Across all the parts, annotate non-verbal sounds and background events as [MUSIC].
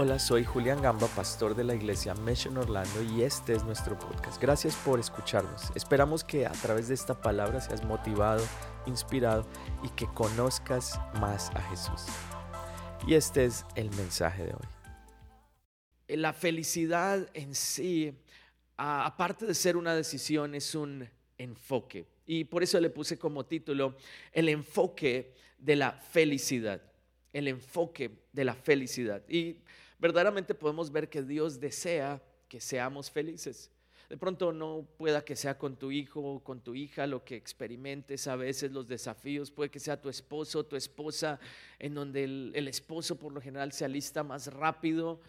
Hola, soy Julián Gamba, pastor de la iglesia Mission Orlando y este es nuestro podcast. Gracias por escucharnos. Esperamos que a través de esta palabra seas motivado, inspirado y que conozcas más a Jesús. Y este es el mensaje de hoy. La felicidad en sí, aparte de ser una decisión, es un enfoque. Y por eso le puse como título el enfoque de la felicidad. El enfoque de la felicidad. Y verdaderamente podemos ver que Dios desea que seamos felices. De pronto no pueda que sea con tu hijo o con tu hija lo que experimentes a veces los desafíos, puede que sea tu esposo o tu esposa, en donde el, esposo por lo general se alista más rápido,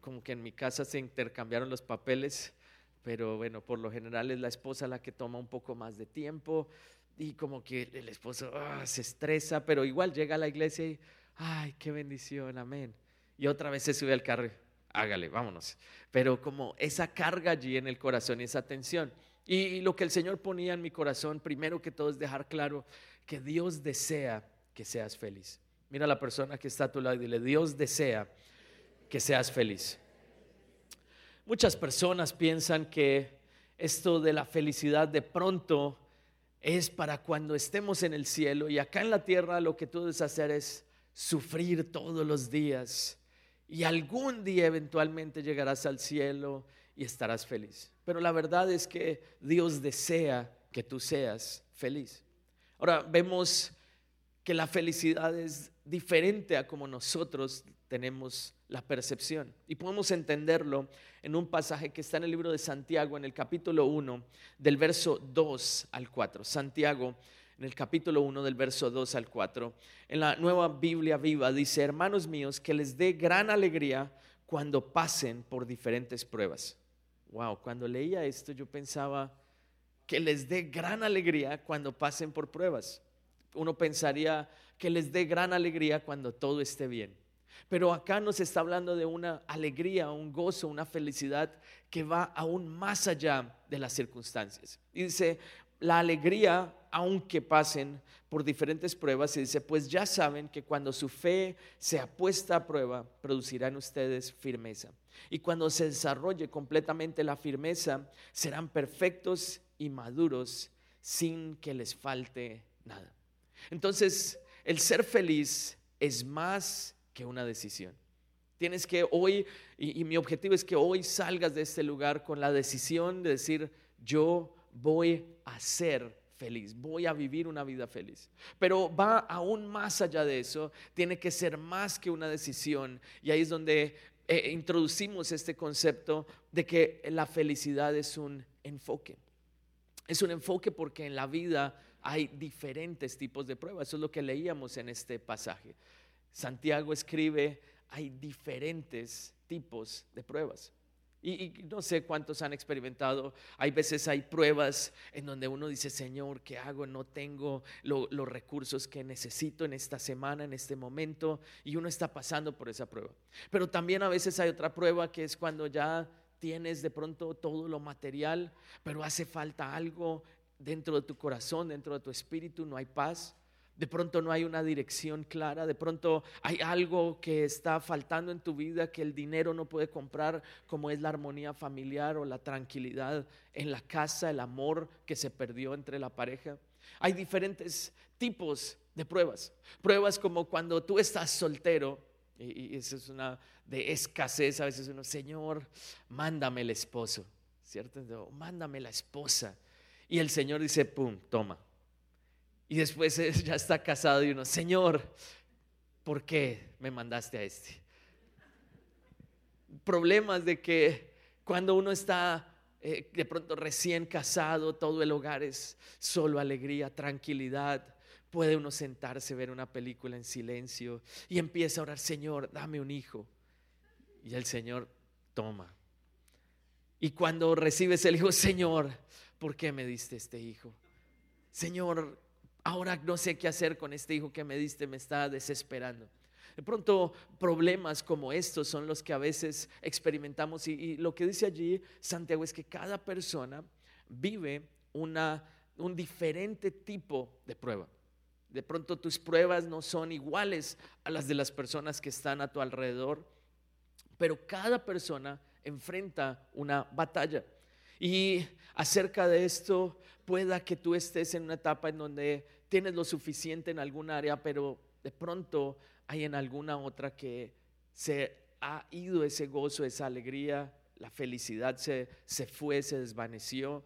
como que en mi casa se intercambiaron los papeles, pero bueno, por lo general es la esposa la que toma un poco más de tiempo y como que el esposo ah, se estresa, pero igual llega a la iglesia y, ay, qué bendición, amén y otra vez se sube al carro, hágale, vámonos. Pero como esa carga allí en el corazón y esa tensión. Y lo que el Señor ponía en mi corazón, primero que todo es dejar claro que Dios desea que seas feliz. Mira a la persona que está a tu lado y dile, Dios desea que seas feliz. Muchas personas piensan que esto de la felicidad de pronto es para cuando estemos en el cielo y acá en la tierra lo que tú debes hacer es sufrir todos los días y algún día eventualmente llegarás al cielo y estarás feliz. Pero la verdad es que Dios desea que tú seas feliz. Ahora vemos que la felicidad es diferente a como nosotros tenemos la percepción. Y podemos entenderlo en un pasaje que está en el libro de Santiago, en el capítulo 1, del verso 2 al 4. Santiago en el capítulo 1 del verso 2 al 4. En la nueva Biblia viva dice, hermanos míos, que les dé gran alegría cuando pasen por diferentes pruebas. Wow, cuando leía esto yo pensaba que les dé gran alegría cuando pasen por pruebas. Uno pensaría que les dé gran alegría cuando todo esté bien. Pero acá nos está hablando de una alegría, un gozo, una felicidad que va aún más allá de las circunstancias. Y dice, la alegría aunque pasen por diferentes pruebas, y dice, pues ya saben que cuando su fe sea puesta a prueba, producirán ustedes firmeza. Y cuando se desarrolle completamente la firmeza, serán perfectos y maduros sin que les falte nada. Entonces, el ser feliz es más que una decisión. Tienes que hoy, y, y mi objetivo es que hoy salgas de este lugar con la decisión de decir, yo voy a ser feliz, voy a vivir una vida feliz. Pero va aún más allá de eso, tiene que ser más que una decisión. Y ahí es donde eh, introducimos este concepto de que la felicidad es un enfoque. Es un enfoque porque en la vida hay diferentes tipos de pruebas. Eso es lo que leíamos en este pasaje. Santiago escribe, hay diferentes tipos de pruebas. Y, no sé cuántos han experimentado, hay veces hay pruebas en donde uno dice, Señor, ¿qué hago? No tengo los recursos que necesito en esta semana, en este momento, y uno está pasando por esa prueba. Pero también a veces hay otra prueba que es cuando ya tienes de pronto todo lo material, pero hace falta algo dentro de tu corazón, dentro de tu espíritu, no hay paz. De pronto no hay una dirección clara, de pronto hay algo que está faltando en tu vida que el dinero no puede comprar, como es la armonía familiar o la tranquilidad en la casa, el amor que se perdió entre la pareja. Hay diferentes tipos de pruebas. Pruebas como cuando tú estás soltero, y, eso es una de escasez, a veces uno, Señor, mándame el esposo, ¿cierto? Mándame la esposa. Y el Señor dice, pum, toma y después [LAUGHS] ya está casado y uno, Señor, ¿por qué me mandaste a este? Problemas de que cuando uno está eh, de pronto recién casado, todo el hogar es solo alegría, tranquilidad. Puede uno sentarse, ver una película en silencio y empieza a orar, Señor, dame un hijo. Y el Señor toma. Y cuando recibes el hijo, Señor, ¿por qué me diste este hijo? Señor, ahora no sé qué hacer con este hijo que me diste, me está desesperando. De pronto problemas como estos son los que a veces experimentamos y, lo que dice allí Santiago es que cada persona vive una, un diferente tipo de prueba. De pronto tus pruebas no son iguales a las de las personas que están a tu alrededor. pero cada persona enfrenta una batalla. Y acerca de esto, pueda que tú estés en una etapa en donde tienes lo suficiente en algún área, pero de pronto hay en alguna otra que se ha ido ese gozo, esa alegría, la felicidad se, se fue, se desvaneció.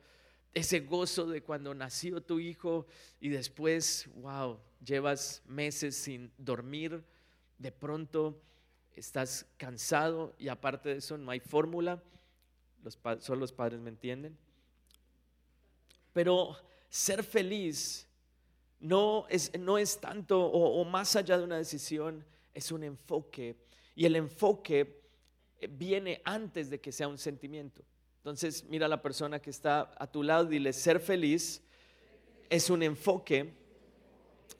Ese gozo de cuando nació tu hijo y después, wow, llevas meses sin dormir, de pronto estás cansado y aparte de eso no hay fórmula, los, solo los padres me entienden. Pero ser feliz no es, no es tanto o, más allá de una decisión, es un enfoque. Y el enfoque eh, viene antes de que sea un sentimiento. Entonces, mira a la persona que está a tu lado, dile, ser feliz es un enfoque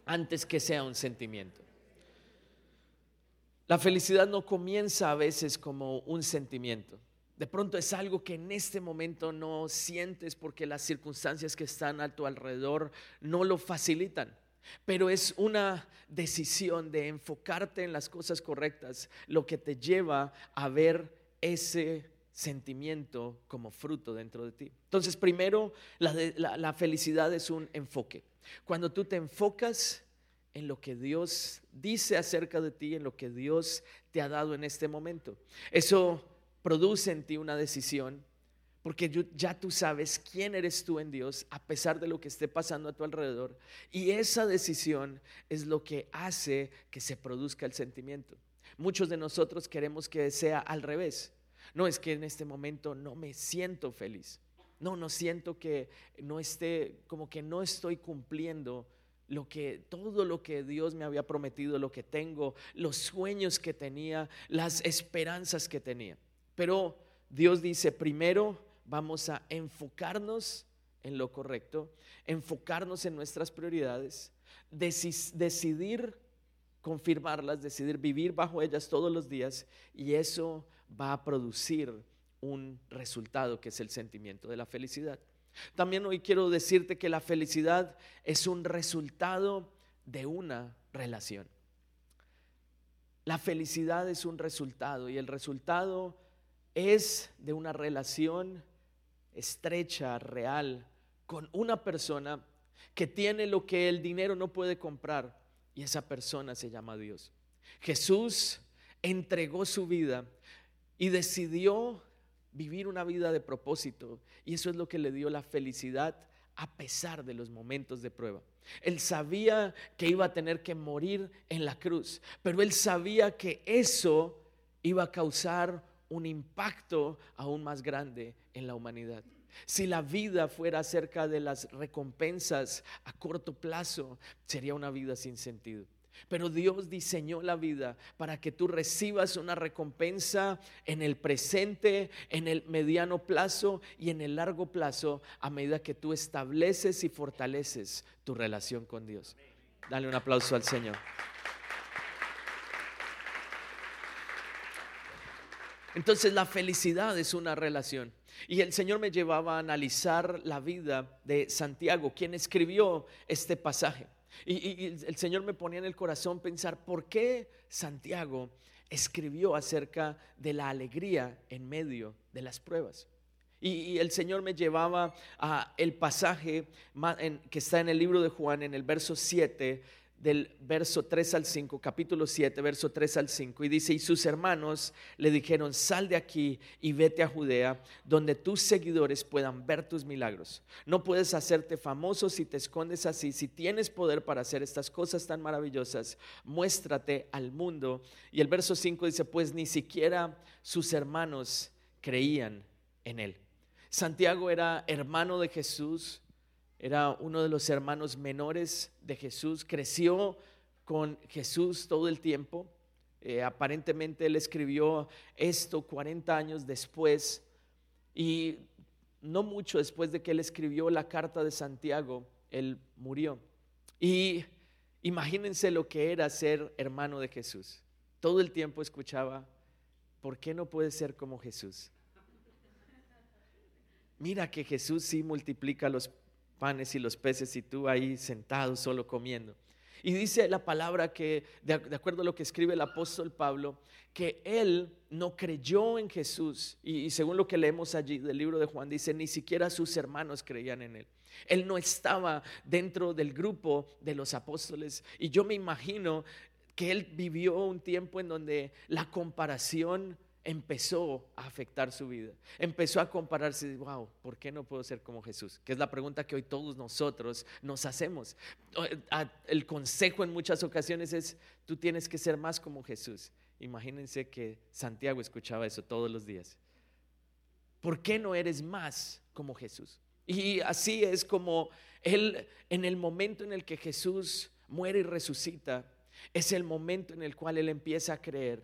antes que sea un sentimiento. La felicidad no comienza a veces como un sentimiento. De pronto es algo que en este momento no sientes porque las circunstancias que están a tu alrededor no lo facilitan. Pero es una decisión de enfocarte en las cosas correctas lo que te lleva a ver ese sentimiento como fruto dentro de ti. Entonces, primero, la, felicidad es un enfoque. Cuando tú te enfocas en lo que Dios dice acerca de ti, en lo que Dios te ha dado en este momento, eso produce en ti una decisión, porque ya tú sabes quién eres tú en Dios a pesar de lo que esté pasando a tu alrededor. Y esa decisión es lo que hace que se produzca el sentimiento. Muchos de nosotros queremos que sea al revés. No es que en este momento no me siento feliz. No, no siento que no esté, como que no estoy cumpliendo lo que todo lo que Dios me había prometido, lo que tengo, los sueños que tenía, las esperanzas que tenía. Pero Dios dice, primero vamos a enfocarnos en lo correcto, enfocarnos en nuestras prioridades, decidir confirmarlas, decidir vivir bajo ellas todos los días y eso va a producir un resultado que es el sentimiento de la felicidad. También hoy quiero decirte que la felicidad es un resultado de una relación. La felicidad es un resultado y el resultado es de una relación estrecha, real, con una persona que tiene lo que el dinero no puede comprar y esa persona se llama Dios. Jesús entregó su vida y decidió vivir una vida de propósito y eso es lo que le dio la felicidad a pesar de los momentos de prueba. Él sabía que iba a tener que morir en la cruz, pero él sabía que eso iba a causar un impacto aún más grande en la humanidad. Si la vida fuera acerca de las recompensas a corto plazo, sería una vida sin sentido. Pero Dios diseñó la vida para que tú recibas una recompensa en el presente, en el mediano plazo y en el largo plazo a medida que tú estableces y fortaleces tu relación con Dios. Dale un aplauso al Señor. Entonces la felicidad es una relación. Y el Señor me llevaba a analizar la vida de Santiago, quien escribió este pasaje. Y, el Señor me ponía en el corazón pensar, ¿por qué Santiago escribió acerca de la alegría en medio de las pruebas? Y, el Señor me llevaba a el pasaje que está en el libro de Juan, en el verso 7, del verso 3 al 5, capítulo 7, verso 3 al 5, y dice, y sus hermanos le dijeron, sal de aquí y vete a Judea, donde tus seguidores puedan ver tus milagros. No puedes hacerte famoso si te escondes así, si tienes poder para hacer estas cosas tan maravillosas, muéstrate al mundo. Y el verso 5 dice, pues ni siquiera sus hermanos creían en él. Santiago era hermano de Jesús, era uno de los hermanos menores de Jesús, creció con Jesús todo el tiempo. Eh, aparentemente él escribió esto 40 años después y no mucho después de que él escribió la carta de Santiago, él murió. Y imagínense lo que era ser hermano de Jesús. Todo el tiempo escuchaba, ¿por qué no puede ser como Jesús? Mira que Jesús sí multiplica los panes y los peces y tú ahí sentado solo comiendo. Y dice la palabra que, de, acuerdo a lo que escribe el apóstol Pablo, que él no creyó en Jesús. Y, según lo que leemos allí del libro de Juan, dice, ni siquiera sus hermanos creían en él. Él no estaba dentro del grupo de los apóstoles. Y yo me imagino que él vivió un tiempo en donde la comparación empezó a afectar su vida. Empezó a compararse, wow, ¿por qué no puedo ser como Jesús? Que es la pregunta que hoy todos nosotros nos hacemos. El consejo en muchas ocasiones es, tú tienes que ser más como Jesús. Imagínense que Santiago escuchaba eso todos los días. ¿Por qué no eres más como Jesús? Y así es como él, en el momento en el que Jesús muere y resucita, es el momento en el cual él empieza a creer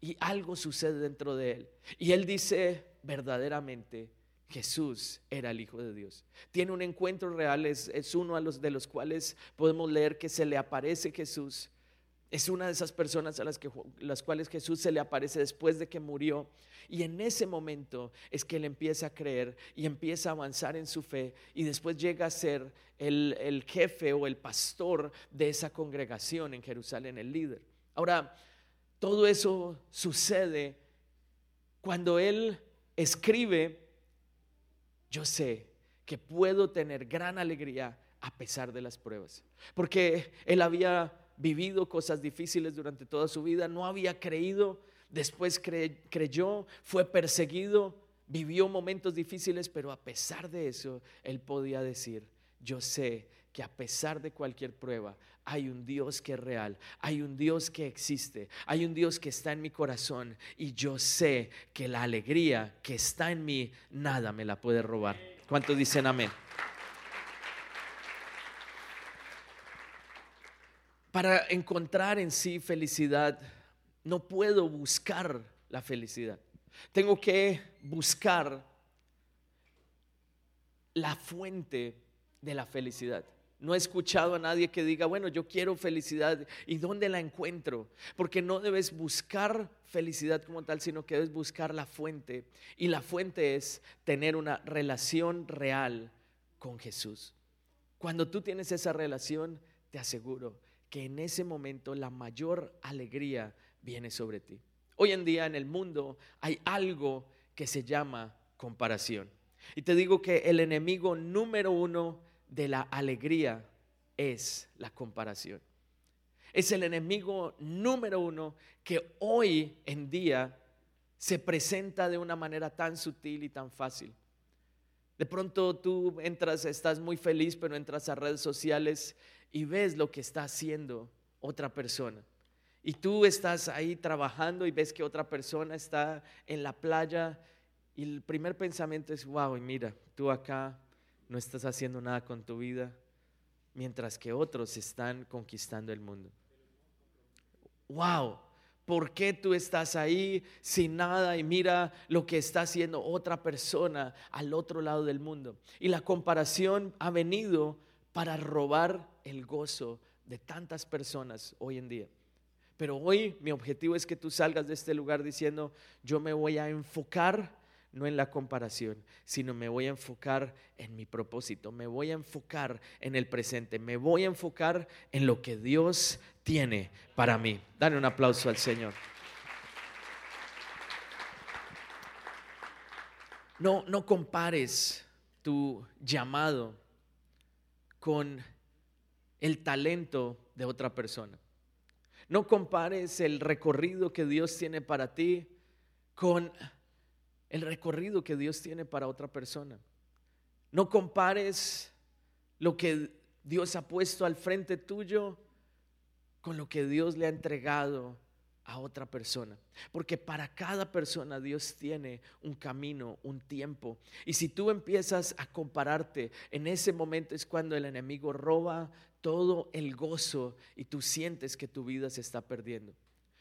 y algo sucede dentro de él. Y él dice verdaderamente, Jesús era el Hijo de Dios. Tiene un encuentro real, es, uno a los, de los cuales podemos leer que se le aparece Jesús. Es una de esas personas a las, que, las cuales Jesús se le aparece después de que murió. Y en ese momento es que él empieza a creer y empieza a avanzar en su fe y después llega a ser el, el jefe o el pastor de esa congregación en Jerusalén, el líder. Ahora, todo eso sucede cuando Él escribe, yo sé que puedo tener gran alegría a pesar de las pruebas, porque Él había vivido cosas difíciles durante toda su vida, no había creído, después creyó, fue perseguido, vivió momentos difíciles, pero a pesar de eso, Él podía decir, yo sé que a pesar de cualquier prueba, hay un Dios que es real, hay un Dios que existe, hay un Dios que está en mi corazón y yo sé que la alegría que está en mí, nada me la puede robar. ¿Cuántos dicen amén? Para encontrar en sí felicidad, no puedo buscar la felicidad. Tengo que buscar la fuente de la felicidad. No he escuchado a nadie que diga, bueno, yo quiero felicidad. ¿Y dónde la encuentro? Porque no debes buscar felicidad como tal, sino que debes buscar la fuente. Y la fuente es tener una relación real con Jesús. Cuando tú tienes esa relación, te aseguro que en ese momento la mayor alegría viene sobre ti. Hoy en día en el mundo hay algo que se llama comparación. Y te digo que el enemigo número uno de la alegría es la comparación. Es el enemigo número uno que hoy en día se presenta de una manera tan sutil y tan fácil. De pronto tú entras, estás muy feliz, pero entras a redes sociales y ves lo que está haciendo otra persona. Y tú estás ahí trabajando y ves que otra persona está en la playa y el primer pensamiento es, wow, y mira, tú acá no estás haciendo nada con tu vida, mientras que otros están conquistando el mundo. ¡Wow! ¿Por qué tú estás ahí sin nada y mira lo que está haciendo otra persona al otro lado del mundo? Y la comparación ha venido para robar el gozo de tantas personas hoy en día. Pero hoy mi objetivo es que tú salgas de este lugar diciendo, yo me voy a enfocar no en la comparación, sino me voy a enfocar en mi propósito, me voy a enfocar en el presente, me voy a enfocar en lo que Dios tiene para mí. Dale un aplauso al Señor. No, no compares tu llamado con el talento de otra persona. No compares el recorrido que Dios tiene para ti con el recorrido que Dios tiene para otra persona. No compares lo que Dios ha puesto al frente tuyo con lo que Dios le ha entregado a otra persona. Porque para cada persona Dios tiene un camino, un tiempo. Y si tú empiezas a compararte, en ese momento es cuando el enemigo roba todo el gozo y tú sientes que tu vida se está perdiendo.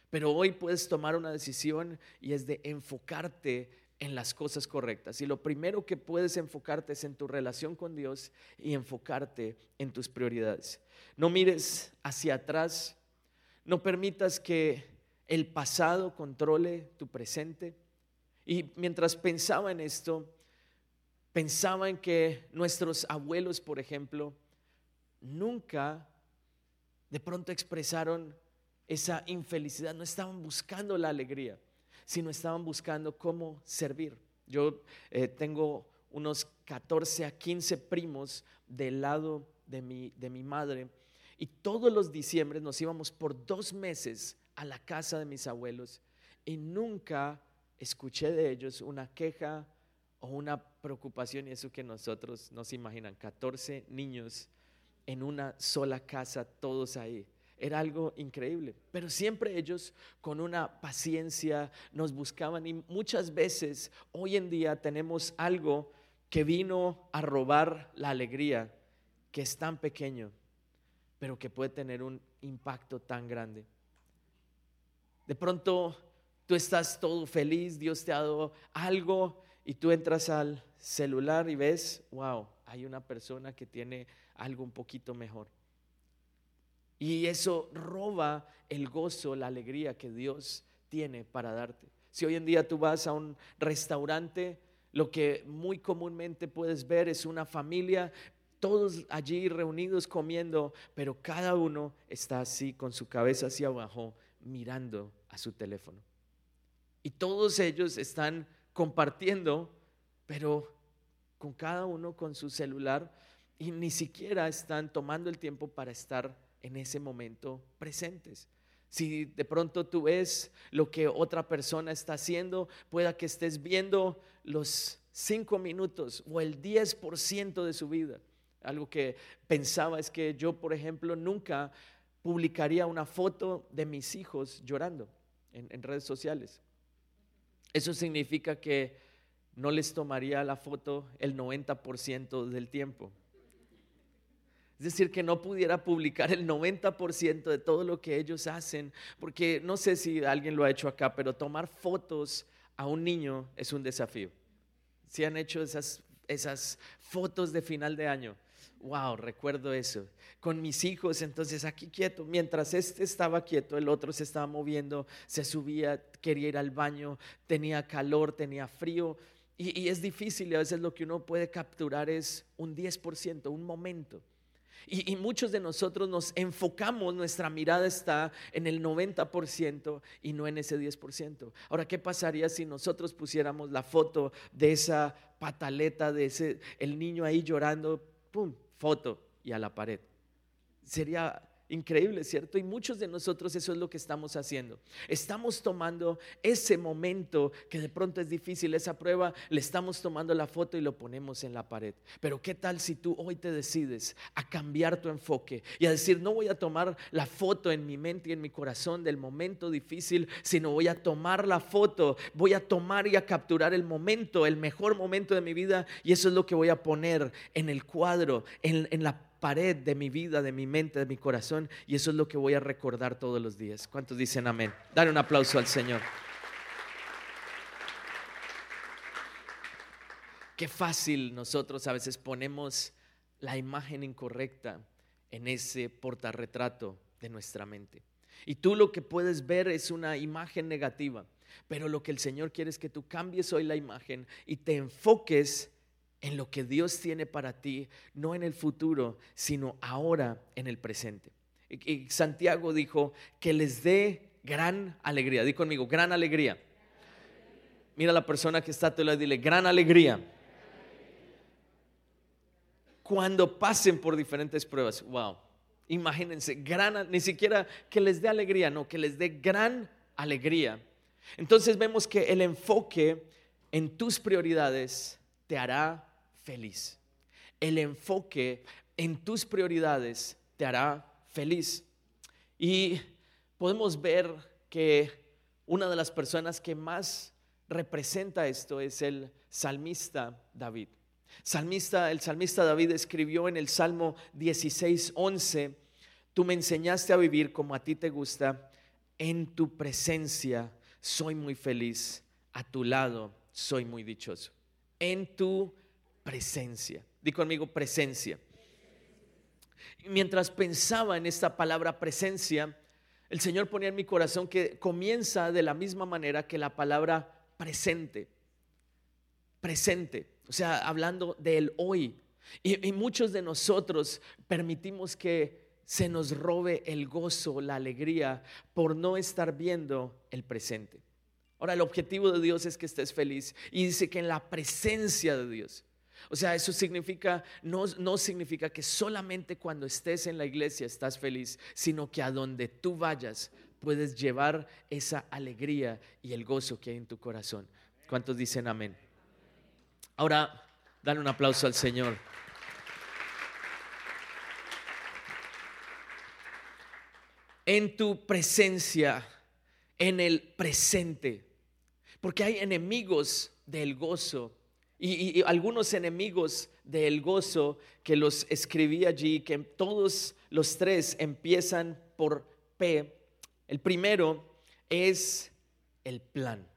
Pero hoy puedes tomar una decisión y es de enfocarte en las cosas correctas. Y lo primero que puedes enfocarte es en tu relación con Dios y enfocarte en tus prioridades. No mires hacia atrás, no permitas que el pasado controle tu presente. Y mientras pensaba en esto, pensaba en que nuestros abuelos, por ejemplo, nunca de pronto expresaron esa infelicidad, no estaban buscando la alegría, sino estaban buscando cómo servir. Yo eh, tengo unos 14 a 15 primos del lado de mi, de mi madre y todos los diciembres nos íbamos por dos meses a la casa de mis abuelos y nunca escuché de ellos una queja o una preocupación y eso que nosotros nos imaginan, 14 niños en una sola casa, todos ahí. Era algo increíble, pero siempre ellos con una paciencia nos buscaban y muchas veces hoy en día tenemos algo que vino a robar la alegría, que es tan pequeño, pero que puede tener un impacto tan grande. De pronto tú estás todo feliz, Dios te ha dado algo y tú entras al celular y ves, wow, hay una persona que tiene algo un poquito mejor. Y eso roba el gozo, la alegría que Dios tiene para darte. Si hoy en día tú vas a un restaurante, lo que muy comúnmente puedes ver es una familia, todos allí reunidos comiendo, pero cada uno está así con su cabeza hacia abajo mirando a su teléfono. Y todos ellos están compartiendo, pero con cada uno con su celular y ni siquiera están tomando el tiempo para estar en ese momento presentes. Si de pronto tú ves lo que otra persona está haciendo, pueda que estés viendo los cinco minutos o el 10% de su vida. Algo que pensaba es que yo, por ejemplo, nunca publicaría una foto de mis hijos llorando en redes sociales. Eso significa que no les tomaría la foto el 90% del tiempo. Es decir, que no pudiera publicar el 90% de todo lo que ellos hacen, porque no sé si alguien lo ha hecho acá, pero tomar fotos a un niño es un desafío. Si han hecho esas, esas fotos de final de año, wow, recuerdo eso. Con mis hijos, entonces aquí quieto, mientras este estaba quieto, el otro se estaba moviendo, se subía, quería ir al baño, tenía calor, tenía frío. Y, y es difícil y a veces lo que uno puede capturar es un 10%, un momento. Y, muchos de nosotros nos enfocamos, nuestra mirada está en el 90% y no en ese 10%. Ahora, ¿qué pasaría si nosotros pusiéramos la foto de esa pataleta, de ese, el niño ahí llorando, pum, foto y a la pared. Sería Increíble, ¿cierto? Y muchos de nosotros eso es lo que estamos haciendo. Estamos tomando ese momento que de pronto es difícil, esa prueba, le estamos tomando la foto y lo ponemos en la pared. Pero ¿qué tal si tú hoy te decides a cambiar tu enfoque y a decir, no voy a tomar la foto en mi mente y en mi corazón del momento difícil, sino voy a tomar la foto, voy a tomar y a capturar el momento, el mejor momento de mi vida y eso es lo que voy a poner en el cuadro, en, en la pared de mi vida, de mi mente, de mi corazón, y eso es lo que voy a recordar todos los días. ¿Cuántos dicen amén? Dale un aplauso al Señor. Qué fácil nosotros a veces ponemos la imagen incorrecta en ese portarretrato de nuestra mente. Y tú lo que puedes ver es una imagen negativa, pero lo que el Señor quiere es que tú cambies hoy la imagen y te enfoques en lo que Dios tiene para ti, no en el futuro, sino ahora en el presente. Y Santiago dijo que les dé gran alegría. Di conmigo, gran alegría. Mira a la persona que está a tu lado y dile, gran alegría. Cuando pasen por diferentes pruebas, wow, imagínense, gran, ni siquiera que les dé alegría, no, que les dé gran alegría. Entonces vemos que el enfoque en tus prioridades te hará feliz. El enfoque en tus prioridades te hará feliz. Y podemos ver que una de las personas que más representa esto es el salmista David. Salmista, el salmista David escribió en el Salmo 16, 11, tú me enseñaste a vivir como a ti te gusta, en tu presencia soy muy feliz, a tu lado soy muy dichoso. En tu presencia. Di conmigo presencia. mientras pensaba en esta palabra presencia, el Señor ponía en mi corazón que comienza de la misma manera que la palabra presente. Presente. O sea, hablando del hoy. y muchos de nosotros permitimos que se nos robe el gozo, la alegría por no estar viendo el presente. Ahora, el objetivo de Dios es que estés feliz y dice que en la presencia de Dios. O sea, eso significa, no, no significa que solamente cuando estés en la iglesia estás feliz, sino que a donde tú vayas puedes llevar esa alegría y el gozo que hay en tu corazón. ¿Cuántos dicen amén? Ahora, dale un aplauso al Señor. en tu presencia, en el presente. Porque hay enemigos del gozo y, algunos enemigos del gozo que los escribí allí, que todos los tres empiezan por P. El primero es el plan.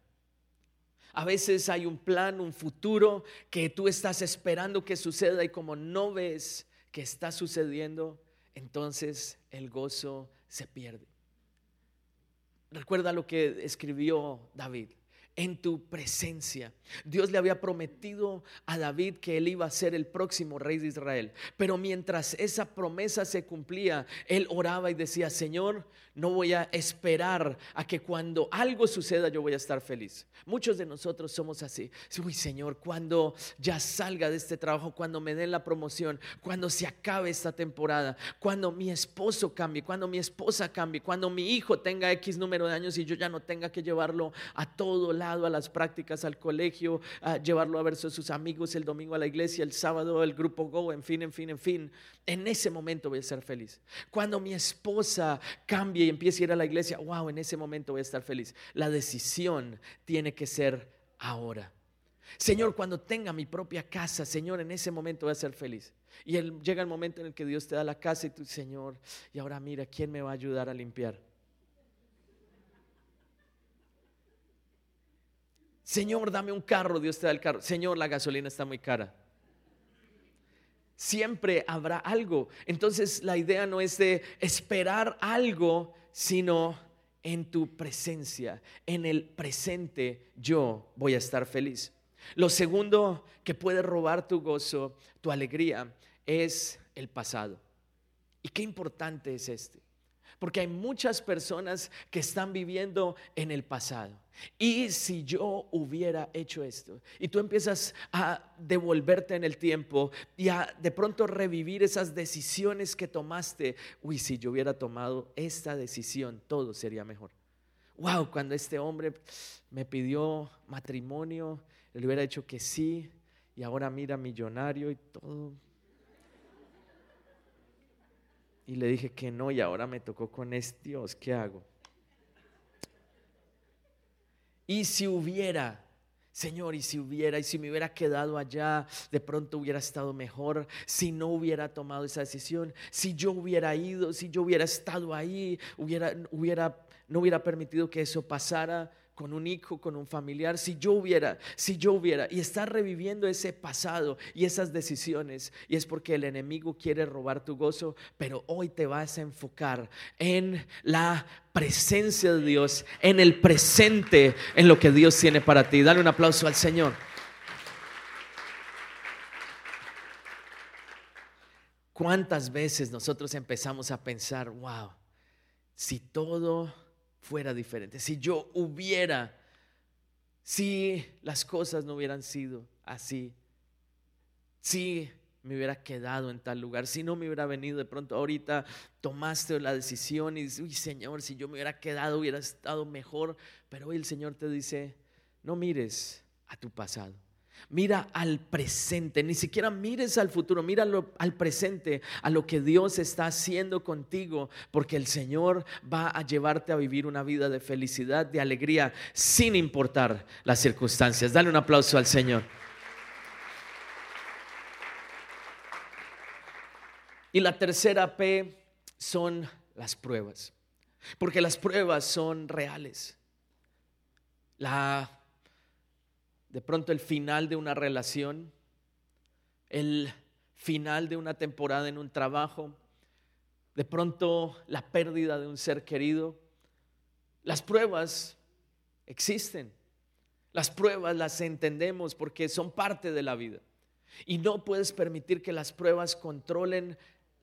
A veces hay un plan, un futuro que tú estás esperando que suceda y como no ves que está sucediendo, entonces el gozo se pierde. Recuerda lo que escribió David en tu presencia. Dios le había prometido a David que él iba a ser el próximo rey de Israel. Pero mientras esa promesa se cumplía, él oraba y decía, Señor, no voy a esperar a que cuando algo suceda yo voy a estar feliz. Muchos de nosotros somos así. Uy, Señor, cuando ya salga de este trabajo, cuando me den la promoción, cuando se acabe esta temporada, cuando mi esposo cambie, cuando mi esposa cambie, cuando mi hijo tenga X número de años y yo ya no tenga que llevarlo a todo lado, a las prácticas, al colegio, a llevarlo a ver a sus amigos el domingo a la iglesia, el sábado el grupo Go, en fin, en fin, en fin. En ese momento voy a ser feliz. Cuando mi esposa cambie y empiece a ir a la iglesia, wow, en ese momento voy a estar feliz. La decisión tiene que ser ahora. Señor, cuando tenga mi propia casa, Señor, en ese momento voy a ser feliz. Y llega el momento en el que Dios te da la casa y tú, Señor, y ahora mira, ¿quién me va a ayudar a limpiar? Señor, dame un carro, Dios te da el carro. Señor, la gasolina está muy cara. Siempre habrá algo. Entonces la idea no es de esperar algo, sino en tu presencia, en el presente yo voy a estar feliz. Lo segundo que puede robar tu gozo, tu alegría, es el pasado. ¿Y qué importante es este? Porque hay muchas personas que están viviendo en el pasado. Y si yo hubiera hecho esto, y tú empiezas a devolverte en el tiempo y a de pronto revivir esas decisiones que tomaste, uy, si yo hubiera tomado esta decisión, todo sería mejor. Wow, cuando este hombre me pidió matrimonio, le hubiera dicho que sí, y ahora mira millonario y todo y le dije que no y ahora me tocó con este Dios, ¿qué hago? Y si hubiera, Señor, y si hubiera, y si me hubiera quedado allá, de pronto hubiera estado mejor, si no hubiera tomado esa decisión, si yo hubiera ido, si yo hubiera estado ahí, hubiera, hubiera, no hubiera permitido que eso pasara, con un hijo, con un familiar, si yo hubiera, si yo hubiera, y estar reviviendo ese pasado y esas decisiones, y es porque el enemigo quiere robar tu gozo, pero hoy te vas a enfocar en la presencia de Dios, en el presente, en lo que Dios tiene para ti. Dale un aplauso al Señor. ¿Cuántas veces nosotros empezamos a pensar, wow, si todo fuera diferente, si yo hubiera, si las cosas no hubieran sido así, si me hubiera quedado en tal lugar, si no me hubiera venido de pronto ahorita, tomaste la decisión y dices, uy Señor, si yo me hubiera quedado hubiera estado mejor, pero hoy el Señor te dice, no mires a tu pasado Mira al presente, ni siquiera mires al futuro, mira al presente, a lo que Dios está haciendo contigo, porque el Señor va a llevarte a vivir una vida de felicidad, de alegría, sin importar las circunstancias. Dale un aplauso al Señor. Y la tercera P son las pruebas, porque las pruebas son reales. La de pronto el final de una relación, el final de una temporada en un trabajo, de pronto la pérdida de un ser querido. Las pruebas existen. Las pruebas las entendemos porque son parte de la vida. Y no puedes permitir que las pruebas controlen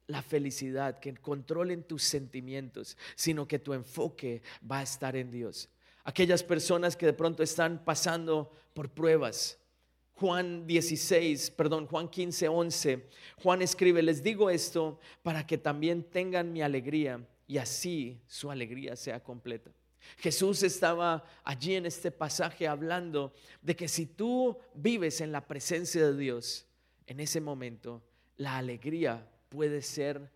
la felicidad, que controlen tus sentimientos, sino que tu enfoque va a estar en Dios. Aquellas personas que de pronto están pasando por pruebas. Juan 16, perdón, Juan 15, 11. Juan escribe, les digo esto para que también tengan mi alegría y así su alegría sea completa. Jesús estaba allí en este pasaje hablando de que si tú vives en la presencia de Dios, en ese momento, la alegría puede ser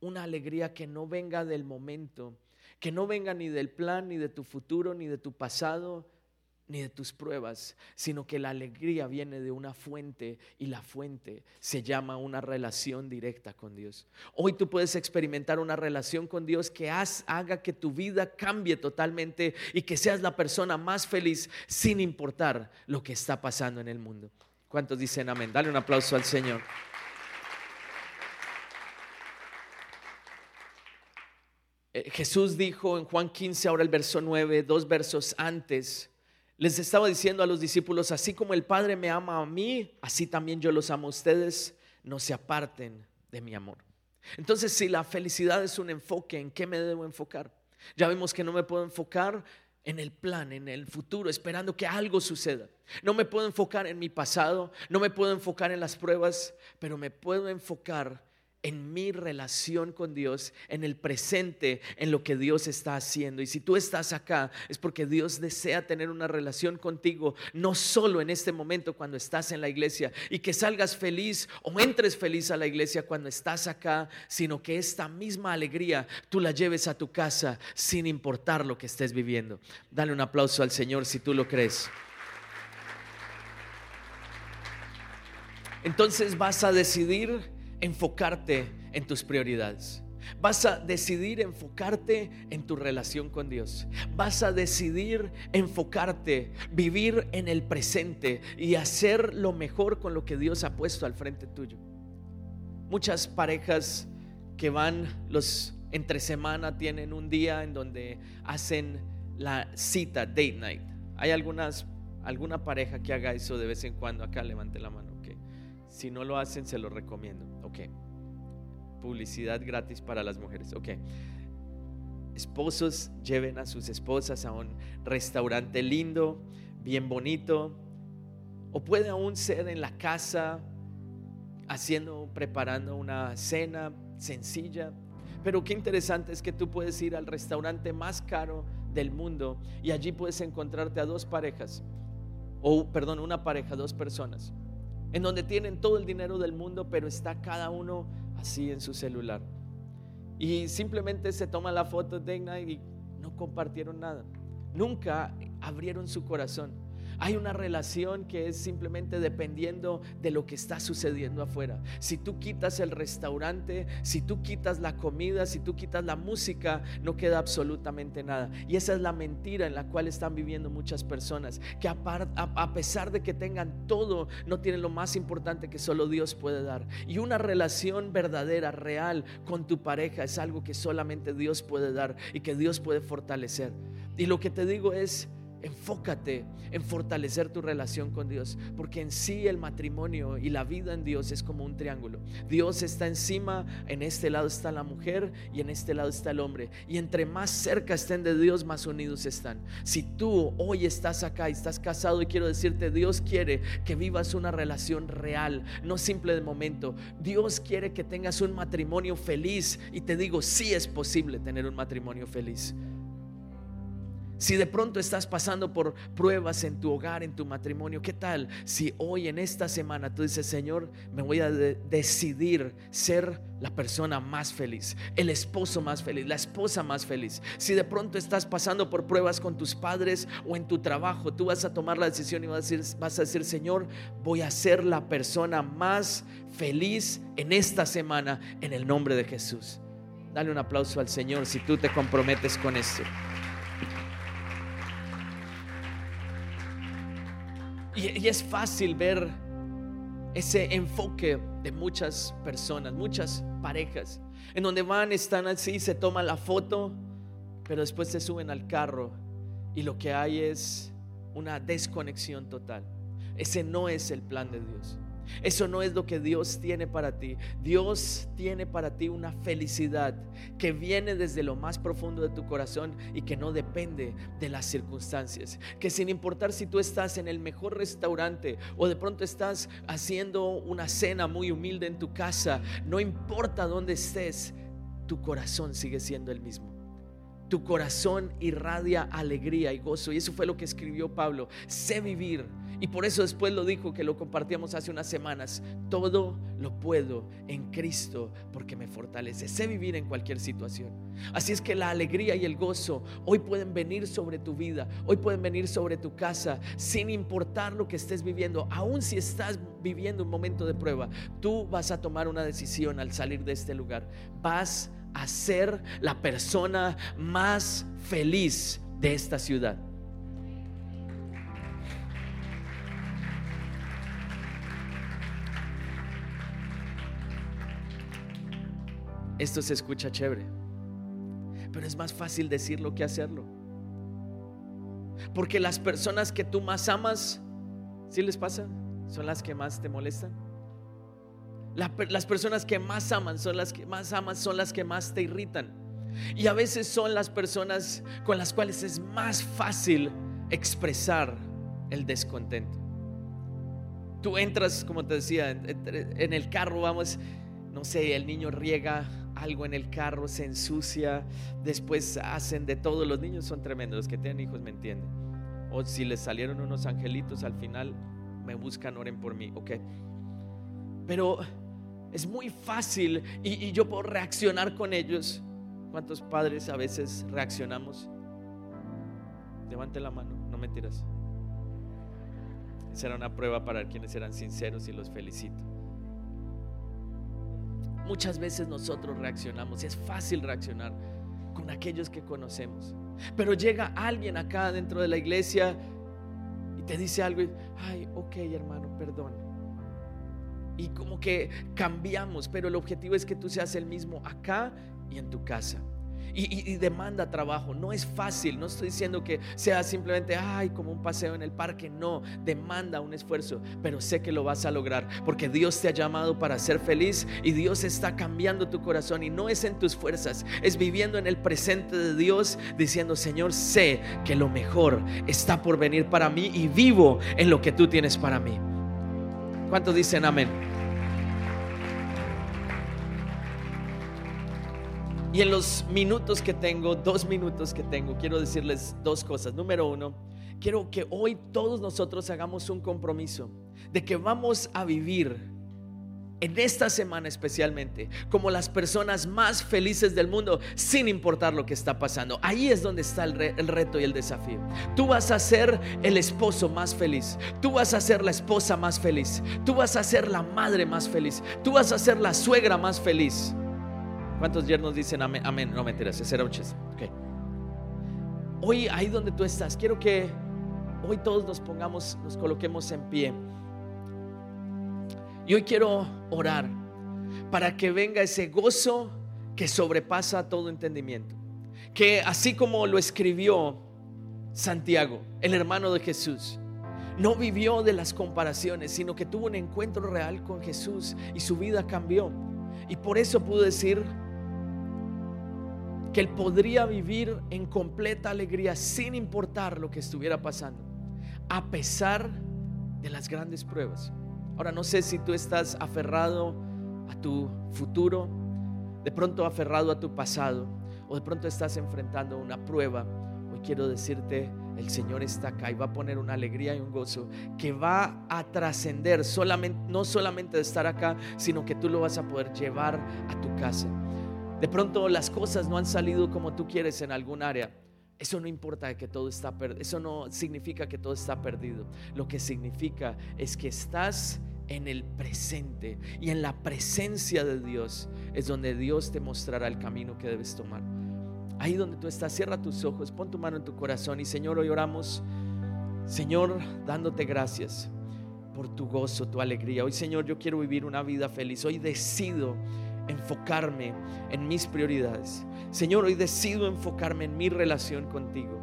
una alegría que no venga del momento, que no venga ni del plan, ni de tu futuro, ni de tu pasado, ni de tus pruebas, sino que la alegría viene de una fuente y la fuente se llama una relación directa con Dios. Hoy tú puedes experimentar una relación con Dios que haga que tu vida cambie totalmente y que seas la persona más feliz sin importar lo que está pasando en el mundo. ¿Cuántos dicen amén? Dale un aplauso al Señor. Jesús dijo en Juan 15, ahora el verso 9, dos versos antes, les estaba diciendo a los discípulos, así como el Padre me ama a mí, así también yo los amo a ustedes, no se aparten de mi amor. Entonces, si la felicidad es un enfoque, ¿en qué me debo enfocar? Ya vemos que no me puedo enfocar en el plan, en el futuro, esperando que algo suceda. No me puedo enfocar en mi pasado, no me puedo enfocar en las pruebas, pero me puedo enfocar en mi relación con Dios, en el presente, en lo que Dios está haciendo. Y si tú estás acá, es porque Dios desea tener una relación contigo, no solo en este momento cuando estás en la iglesia y que salgas feliz o entres feliz a la iglesia cuando estás acá, sino que esta misma alegría tú la lleves a tu casa sin importar lo que estés viviendo. Dale un aplauso al Señor si tú lo crees. Entonces vas a decidir enfocarte en tus prioridades. Vas a decidir enfocarte en tu relación con Dios. Vas a decidir enfocarte, vivir en el presente y hacer lo mejor con lo que Dios ha puesto al frente tuyo. Muchas parejas que van los entre semana tienen un día en donde hacen la cita date night. Hay algunas alguna pareja que haga eso de vez en cuando. Acá levante la mano. Si no lo hacen, se lo recomiendo. Ok. Publicidad gratis para las mujeres. Ok. Esposos lleven a sus esposas a un restaurante lindo, bien bonito. O puede aún ser en la casa, haciendo, preparando una cena sencilla. Pero qué interesante es que tú puedes ir al restaurante más caro del mundo y allí puedes encontrarte a dos parejas, o perdón, una pareja, dos personas en donde tienen todo el dinero del mundo, pero está cada uno así en su celular. Y simplemente se toma la foto de Night y no compartieron nada. Nunca abrieron su corazón. Hay una relación que es simplemente dependiendo de lo que está sucediendo afuera. Si tú quitas el restaurante, si tú quitas la comida, si tú quitas la música, no queda absolutamente nada. Y esa es la mentira en la cual están viviendo muchas personas, que a, pesar de que tengan todo, no tienen lo más importante que solo Dios puede dar. Y una relación verdadera, real con tu pareja es algo que solamente Dios puede dar y que Dios puede fortalecer. Y lo que te digo es, enfócate en fortalecer tu relación con Dios, porque en sí el matrimonio y la vida en Dios es como un triángulo. Dios está encima, en este lado está la mujer y en este lado está el hombre. Y entre más cerca estén de Dios, más unidos están. Si tú hoy estás acá y estás casado y quiero decirte, Dios quiere que vivas una relación real, no simple de momento. Dios quiere que tengas un matrimonio feliz y te digo, sí es posible tener un matrimonio feliz. Si de pronto estás pasando por pruebas en tu hogar, en tu matrimonio, ¿qué tal si hoy en esta semana tú dices, Señor, me voy a decidir ser la persona más feliz, el esposo más feliz, la esposa más feliz? Si de pronto estás pasando por pruebas con tus padres o en tu trabajo, tú vas a tomar la decisión y vas a decir, vas a decir Señor, voy a ser la persona más feliz en esta semana en el nombre de Jesús. Dale un aplauso al Señor si tú te comprometes con esto. Y, es fácil ver ese enfoque de muchas personas, muchas parejas, en donde van, están así, se toman la foto, pero después se suben al carro y lo que hay es una desconexión total. Ese no es el plan de Dios. Eso no es lo que Dios tiene para ti. Dios tiene para ti una felicidad que viene desde lo más profundo de tu corazón y que no depende de las circunstancias. Que sin importar si tú estás en el mejor restaurante o de pronto estás haciendo una cena muy humilde en tu casa, no importa dónde estés, tu corazón sigue siendo el mismo tu corazón irradia alegría y gozo. Y eso fue lo que escribió Pablo. Sé vivir. Y por eso después lo dijo que lo compartíamos hace unas semanas. Todo lo puedo en Cristo porque me fortalece. Sé vivir en cualquier situación. Así es que la alegría y el gozo hoy pueden venir sobre tu vida. Hoy pueden venir sobre tu casa sin importar lo que estés viviendo. Aun si estás viviendo un momento de prueba, tú vas a tomar una decisión al salir de este lugar. Vas a ser la persona más feliz de esta ciudad. Esto se escucha chévere, pero es más fácil decirlo que hacerlo. Porque las personas que tú más amas, ¿sí les pasa? Son las que más te molestan las personas que más aman son las que más aman, son las que más te irritan. Y a veces son las personas con las cuales es más fácil expresar el descontento. Tú entras, como te decía, en el carro, vamos, no sé, el niño riega algo en el carro, se ensucia, después hacen de todo. Los niños son tremendos, los que tienen hijos me entienden. O si les salieron unos angelitos al final, me buscan, oren por mí, ok. Pero es muy fácil y, yo puedo reaccionar con ellos. ¿Cuántos padres a veces reaccionamos? Levante la mano, no mentiras. Esa era una prueba para quienes eran sinceros y los felicito. Muchas veces nosotros reaccionamos es fácil reaccionar con aquellos que conocemos. Pero llega alguien acá dentro de la iglesia y te dice algo y, ay, ok hermano, perdón y como que cambiamos, pero el objetivo es que tú seas el mismo acá y en tu casa. Y, demanda trabajo, no es fácil, no estoy diciendo que sea simplemente, ay, como un paseo en el parque, no, demanda un esfuerzo, pero sé que lo vas a lograr, porque Dios te ha llamado para ser feliz y Dios está cambiando tu corazón y no es en tus fuerzas, es viviendo en el presente de Dios, diciendo, Señor, sé que lo mejor está por venir para mí y vivo en lo que tú tienes para mí. ¿Cuántos dicen amén? Y en los minutos que tengo, dos minutos que tengo, quiero decirles dos cosas. Número uno, quiero que hoy todos nosotros hagamos un compromiso de que vamos a vivir en esta semana especialmente, como las personas más felices del mundo, sin importar lo que está pasando. Ahí es donde está el, reto y el desafío. Tú vas a ser el esposo más feliz, tú vas a ser la esposa más feliz, tú vas a ser la madre más feliz, tú vas a ser la suegra más feliz. ¿Cuántos yernos dicen amén? amén? No mentiras, ese era un chiste. Hoy, ahí donde tú estás, quiero que hoy todos nos pongamos, nos coloquemos en pie. Y hoy quiero orar para que venga ese gozo que sobrepasa todo entendimiento. Que así como lo escribió Santiago, el hermano de Jesús, no vivió de las comparaciones, sino que tuvo un encuentro real con Jesús y su vida cambió. Y por eso pudo decir que él podría vivir en completa alegría sin importar lo que estuviera pasando, a pesar de las grandes pruebas. Ahora no sé si tú estás aferrado a tu futuro, de pronto aferrado a tu pasado, o de pronto estás enfrentando una prueba. Hoy quiero decirte, el Señor está acá y va a poner una alegría y un gozo que va a trascender solamente, no solamente de estar acá, sino que tú lo vas a poder llevar a tu casa. De pronto las cosas no han salido como tú quieres en algún área. Eso no importa que todo está perdido. Eso no significa que todo está perdido. Lo que significa es que estás en el presente y en la presencia de Dios es donde Dios te mostrará el camino que debes tomar. Ahí donde tú estás, cierra tus ojos, pon tu mano en tu corazón y Señor, hoy oramos, Señor, dándote gracias por tu gozo, tu alegría. Hoy, Señor, yo quiero vivir una vida feliz. Hoy decido enfocarme en mis prioridades. Señor, hoy decido enfocarme en mi relación contigo.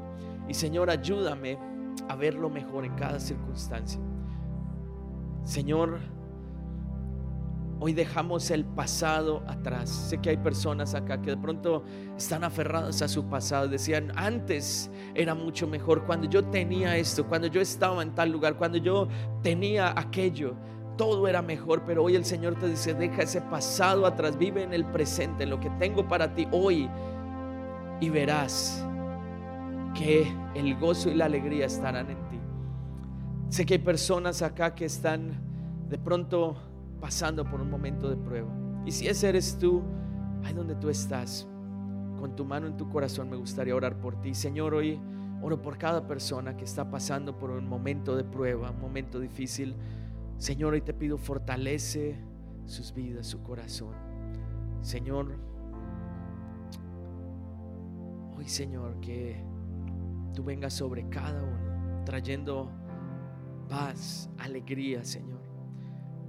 Y Señor, ayúdame a ver lo mejor en cada circunstancia. Señor, Hoy dejamos el pasado atrás. Sé que hay personas acá que de pronto están aferradas a su pasado. Decían, antes era mucho mejor, cuando yo tenía esto, cuando yo estaba en tal lugar, cuando yo tenía aquello, todo era mejor. Pero hoy el Señor te dice, deja ese pasado atrás, vive en el presente, en lo que tengo para ti hoy. Y verás que el gozo y la alegría estarán en ti. Sé que hay personas acá que están de pronto pasando por un momento de prueba. Y si ese eres tú, ahí donde tú estás, con tu mano en tu corazón, me gustaría orar por ti. Señor, hoy oro por cada persona que está pasando por un momento de prueba, un momento difícil. Señor, hoy te pido fortalece sus vidas, su corazón. Señor, hoy Señor, que tú vengas sobre cada uno, trayendo paz, alegría, Señor.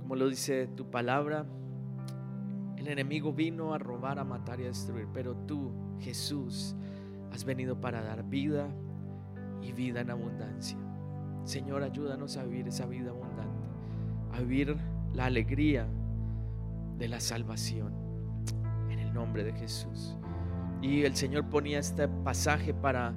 Como lo dice tu palabra, el enemigo vino a robar, a matar y a destruir, pero tú, Jesús, has venido para dar vida y vida en abundancia. Señor, ayúdanos a vivir esa vida abundante, a vivir la alegría de la salvación en el nombre de Jesús. Y el Señor ponía este pasaje para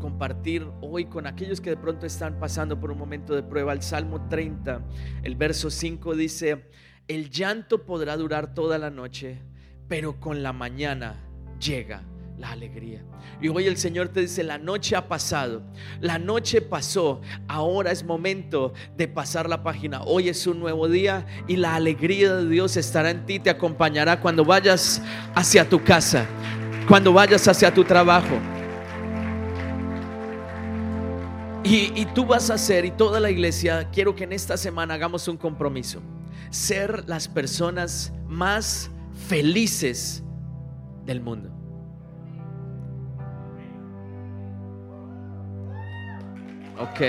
compartir hoy con aquellos que de pronto están pasando por un momento de prueba. El Salmo 30, el verso 5 dice, el llanto podrá durar toda la noche, pero con la mañana llega la alegría. Y hoy el Señor te dice, la noche ha pasado, la noche pasó, ahora es momento de pasar la página. Hoy es un nuevo día y la alegría de Dios estará en ti, te acompañará cuando vayas hacia tu casa, cuando vayas hacia tu trabajo Y, tú vas a ser, y toda la iglesia, quiero que en esta semana hagamos un compromiso. Ser las personas más felices del mundo. Ok.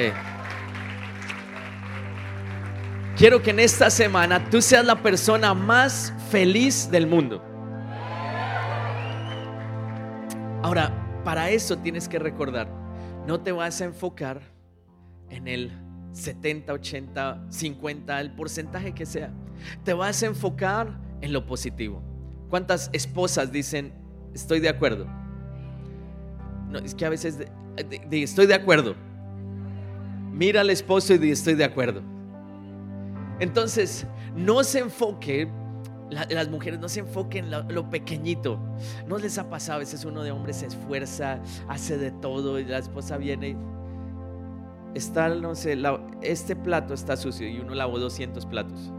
Quiero que en esta semana tú seas la persona más feliz del mundo. Ahora, para eso tienes que recordar no te vas a enfocar en el 70, 80, 50, el porcentaje que sea. Te vas a enfocar en lo positivo. ¿Cuántas esposas dicen, estoy de acuerdo? No, es que a veces estoy de acuerdo. Mira al esposo y estoy de acuerdo. Entonces, no se enfoque las mujeres no se enfoquen en lo, pequeñito. ¿No les ha pasado? A veces uno de hombres se esfuerza, hace de todo y la esposa viene y está, no sé, este plato está sucio y uno lavó 200 platos.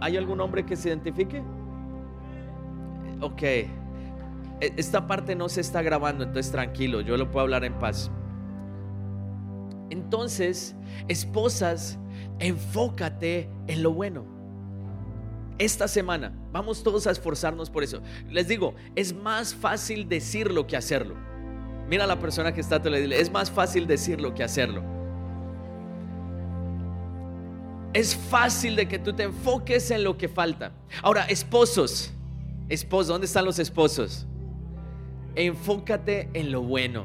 ¿Hay algún hombre que se identifique? Ok. E, esta parte no se está grabando, entonces tranquilo, yo lo puedo hablar en paz. Entonces, esposas, enfócate en lo bueno esta semana. Vamos todos a esforzarnos por eso. Les digo, es más fácil decirlo que hacerlo. Mira a la persona que está a tu lado es más fácil decirlo que hacerlo. Es fácil de que tú te enfoques en lo que falta. Ahora, esposos, esposos, ¿dónde están los esposos? Enfócate en lo bueno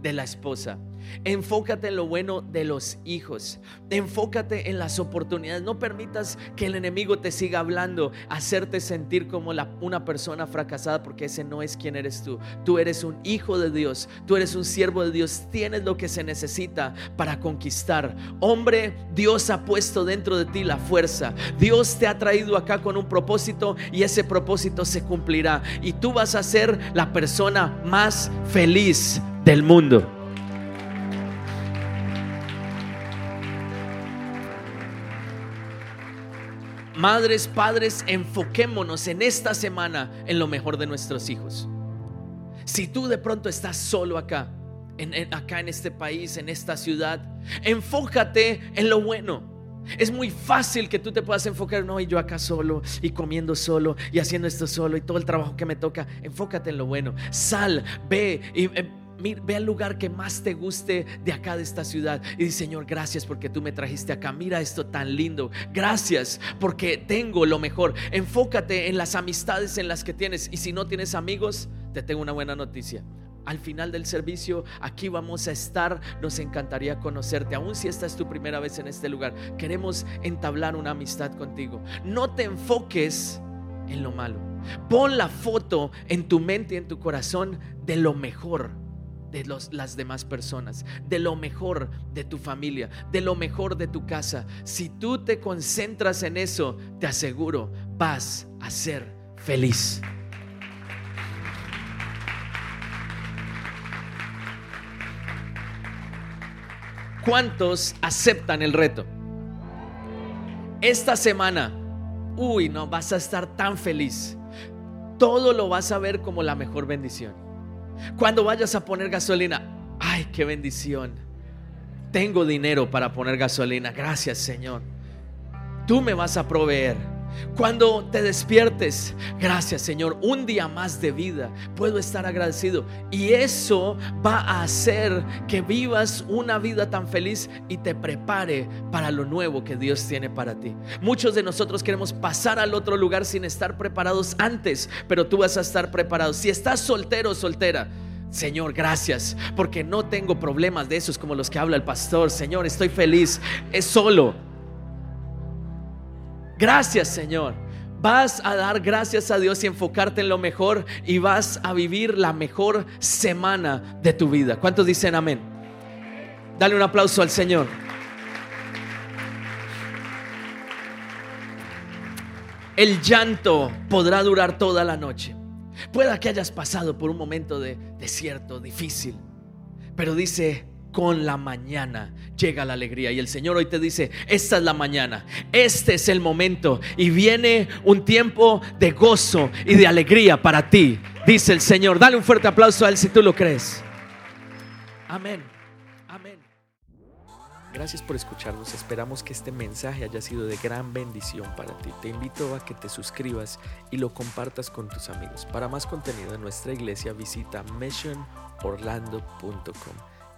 de la esposa. Enfócate en lo bueno de los hijos. Enfócate en las oportunidades. No permitas que el enemigo te siga hablando, hacerte sentir como una persona fracasada, porque ese no es quien eres tú. Tú eres un hijo de Dios. Tú eres un siervo de Dios. Tienes lo que se necesita para conquistar. Hombre, Dios ha puesto dentro de ti la fuerza. Dios te ha traído acá con un propósito y ese propósito se cumplirá. Y tú vas a ser la persona más feliz del mundo. Madres, padres, enfoquémonos en esta semana en lo mejor de nuestros hijos. Si tú de pronto estás solo acá, en, acá en este país, en esta ciudad, enfócate en lo bueno. Es muy fácil que tú te puedas enfocar, no, y yo acá solo, y comiendo solo, y haciendo esto solo, y todo el trabajo que me toca. Enfócate en lo bueno. Sal, ve y em, ve al lugar que más te guste de acá de esta ciudad y dice, Señor, gracias porque tú me trajiste acá. Mira esto tan lindo. Gracias porque tengo lo mejor. Enfócate en las amistades en las que tienes y si no tienes amigos, te tengo una buena noticia. al final del servicio, aquí vamos a estar. Nos encantaría conocerte. Aún si esta es tu primera vez en este lugar, queremos entablar una amistad contigo. No te enfoques en lo malo. Pon la foto en tu mente y en tu corazón de lo mejor de las demás personas, de lo mejor de tu familia, de lo mejor de tu casa. Si tú te concentras en eso, te aseguro, vas a ser feliz. ¿Cuántos aceptan el reto? Esta semana, uy, no, vas a estar tan feliz. Todo lo vas a ver como la mejor bendición. Cuando vayas a poner gasolina, ay, qué bendición. Tengo dinero para poner gasolina. Gracias, Señor. Tú me vas a proveer. Cuando te despiertes, gracias Señor, un día más de vida, puedo estar agradecido. Y eso va a hacer que vivas una vida tan feliz y te prepare para lo nuevo que Dios tiene para ti. Muchos de nosotros queremos pasar al otro lugar sin estar preparados antes, pero tú vas a estar preparado. Si estás soltero o soltera, Señor, gracias, porque no tengo problemas de esos como los que habla el pastor. Señor, estoy feliz, es solo Gracias Señor. Vas a dar gracias a Dios y enfocarte en lo mejor y vas a vivir la mejor semana de tu vida. ¿Cuántos dicen amén? Dale un aplauso al Señor. El llanto podrá durar toda la noche. Pueda que hayas pasado por un momento de desierto, difícil, pero dice con la mañana llega la alegría. Y el Señor hoy te dice, esta es la mañana, este es el momento y viene un tiempo de gozo y de alegría para ti, dice el Señor. Dale un fuerte aplauso a Él si tú lo crees. Amén. Amén. Gracias por escucharnos. Esperamos que este mensaje haya sido de gran bendición para ti. Te invito a que te suscribas y lo compartas con tus amigos. Para más contenido en nuestra iglesia visita missionorlando.com.